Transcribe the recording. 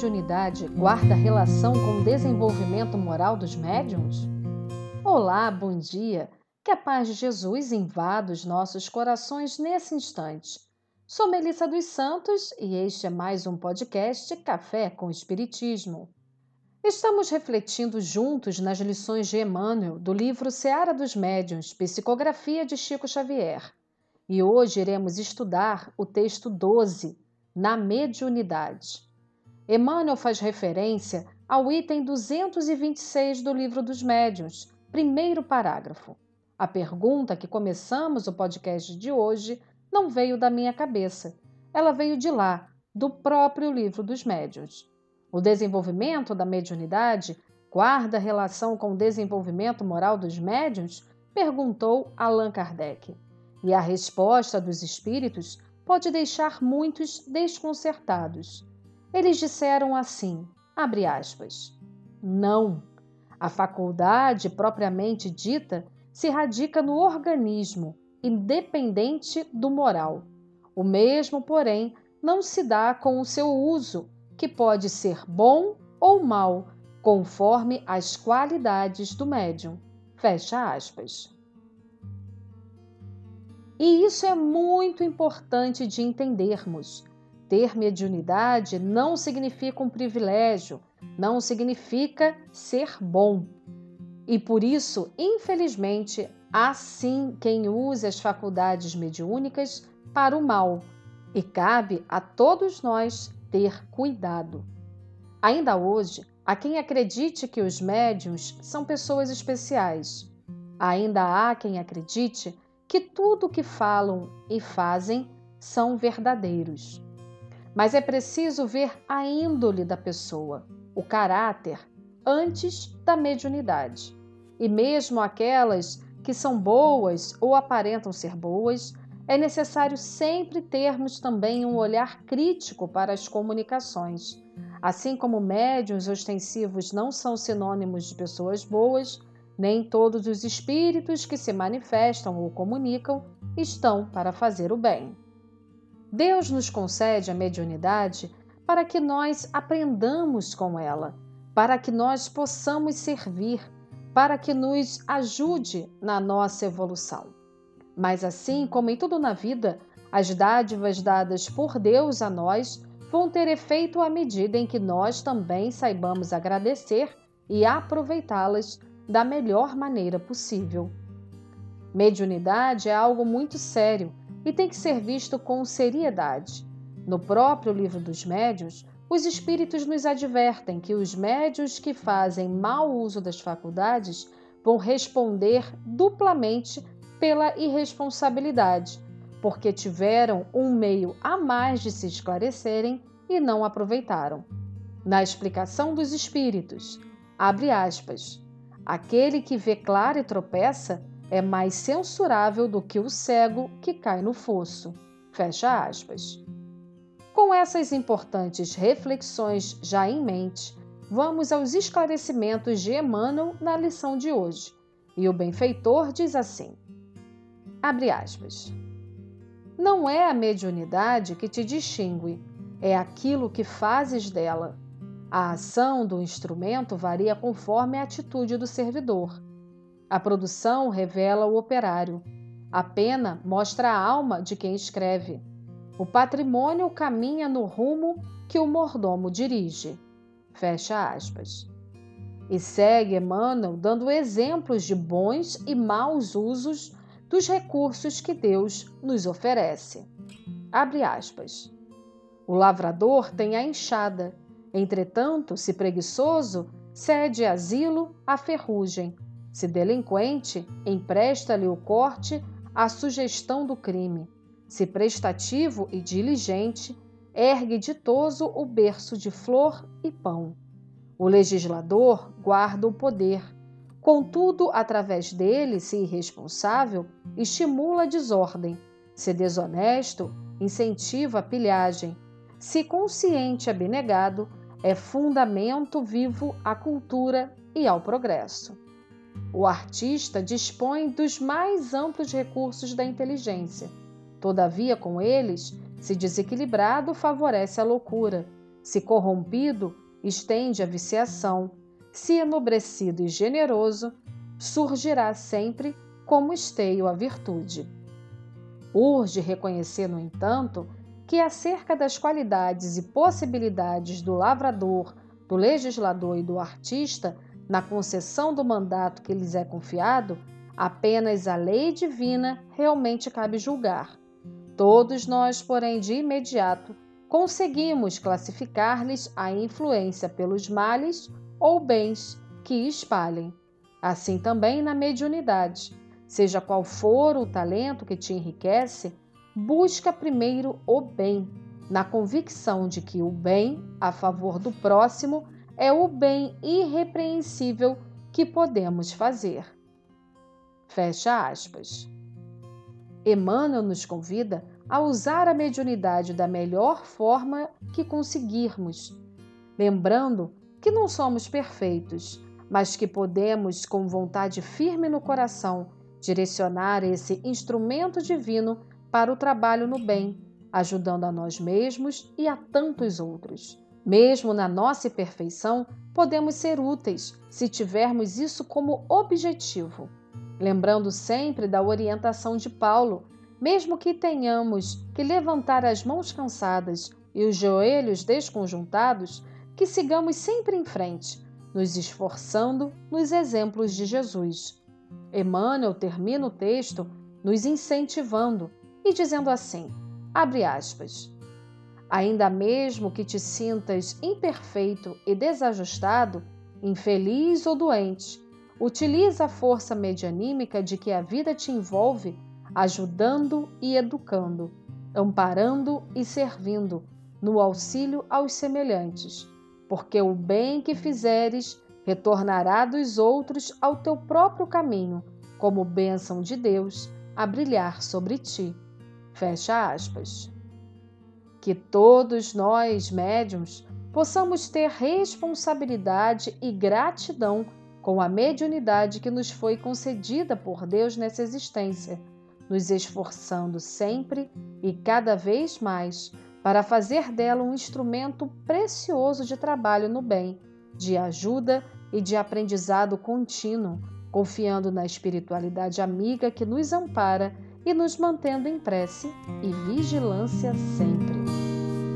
mediunidade guarda relação com o desenvolvimento moral dos médiums? Olá, bom dia! Que a paz de Jesus invada os nossos corações nesse instante. Sou Melissa dos Santos e este é mais um podcast Café com Espiritismo. Estamos refletindo juntos nas lições de Emmanuel do livro Seara dos Médiuns, Psicografia de Chico Xavier. E hoje iremos estudar o texto 12, Na Mediunidade. Emmanuel faz referência ao item 226 do Livro dos Médiuns, primeiro parágrafo. A pergunta que começamos o podcast de hoje não veio da minha cabeça, ela veio de lá, do próprio Livro dos Médiuns. O desenvolvimento da mediunidade guarda relação com o desenvolvimento moral dos médiuns? perguntou Allan Kardec. E a resposta dos espíritos pode deixar muitos desconcertados. Eles disseram assim: abre aspas. Não. A faculdade propriamente dita se radica no organismo, independente do moral. O mesmo, porém, não se dá com o seu uso, que pode ser bom ou mal, conforme as qualidades do médium. Fecha aspas. E isso é muito importante de entendermos. Ter mediunidade não significa um privilégio, não significa ser bom. E por isso, infelizmente, há sim quem use as faculdades mediúnicas para o mal, e cabe a todos nós ter cuidado. Ainda hoje, há quem acredite que os médiums são pessoas especiais. Ainda há quem acredite que tudo o que falam e fazem são verdadeiros. Mas é preciso ver a índole da pessoa, o caráter, antes da mediunidade. E mesmo aquelas que são boas ou aparentam ser boas, é necessário sempre termos também um olhar crítico para as comunicações. Assim como médiuns ostensivos não são sinônimos de pessoas boas, nem todos os espíritos que se manifestam ou comunicam estão para fazer o bem. Deus nos concede a mediunidade para que nós aprendamos com ela, para que nós possamos servir, para que nos ajude na nossa evolução. Mas assim como em tudo na vida, as dádivas dadas por Deus a nós vão ter efeito à medida em que nós também saibamos agradecer e aproveitá-las da melhor maneira possível. Mediunidade é algo muito sério e tem que ser visto com seriedade. No próprio livro dos médios, os espíritos nos advertem que os médios que fazem mau uso das faculdades vão responder duplamente pela irresponsabilidade, porque tiveram um meio a mais de se esclarecerem e não aproveitaram. Na explicação dos espíritos, abre aspas, aquele que vê claro e tropeça é mais censurável do que o cego que cai no fosso. Fecha aspas. Com essas importantes reflexões já em mente, vamos aos esclarecimentos de Emmanuel na lição de hoje. E o benfeitor diz assim: abre aspas. Não é a mediunidade que te distingue, é aquilo que fazes dela. A ação do instrumento varia conforme a atitude do servidor. A produção revela o operário. A pena mostra a alma de quem escreve. O patrimônio caminha no rumo que o mordomo dirige. Fecha aspas. E segue Emmanuel dando exemplos de bons e maus usos dos recursos que Deus nos oferece. Abre aspas. O lavrador tem a enxada, entretanto, se preguiçoso, cede asilo à ferrugem se delinquente, empresta-lhe o corte à sugestão do crime. Se prestativo e diligente, ergue ditoso o berço de flor e pão. O legislador guarda o poder. Contudo, através dele, se irresponsável, estimula a desordem. Se desonesto, incentiva a pilhagem. Se consciente abnegado, é fundamento vivo à cultura e ao progresso. O artista dispõe dos mais amplos recursos da inteligência. Todavia, com eles, se desequilibrado, favorece a loucura. Se corrompido, estende a viciação. Se enobrecido e generoso, surgirá sempre como esteio a virtude. Urge reconhecer, no entanto, que acerca das qualidades e possibilidades do lavrador, do legislador e do artista, na concessão do mandato que lhes é confiado, apenas a lei divina realmente cabe julgar. Todos nós, porém, de imediato, conseguimos classificar-lhes a influência pelos males ou bens que espalhem. Assim também na mediunidade. Seja qual for o talento que te enriquece, busca primeiro o bem, na convicção de que o bem a favor do próximo é o bem irrepreensível que podemos fazer. Fecha aspas. Emmanuel nos convida a usar a mediunidade da melhor forma que conseguirmos, lembrando que não somos perfeitos, mas que podemos, com vontade firme no coração, direcionar esse instrumento divino para o trabalho no bem, ajudando a nós mesmos e a tantos outros. Mesmo na nossa imperfeição, podemos ser úteis se tivermos isso como objetivo. Lembrando sempre da orientação de Paulo, mesmo que tenhamos que levantar as mãos cansadas e os joelhos desconjuntados, que sigamos sempre em frente, nos esforçando nos exemplos de Jesus. Emmanuel termina o texto nos incentivando e dizendo assim: abre aspas. Ainda mesmo que te sintas imperfeito e desajustado, infeliz ou doente, utiliza a força medianímica de que a vida te envolve, ajudando e educando, amparando e servindo, no auxílio aos semelhantes, porque o bem que fizeres retornará dos outros ao teu próprio caminho, como bênção de Deus a brilhar sobre ti. Fecha aspas. Que todos nós, médiums, possamos ter responsabilidade e gratidão com a mediunidade que nos foi concedida por Deus nessa existência, nos esforçando sempre e cada vez mais para fazer dela um instrumento precioso de trabalho no bem, de ajuda e de aprendizado contínuo, confiando na espiritualidade amiga que nos ampara e nos mantendo em prece e vigilância sempre.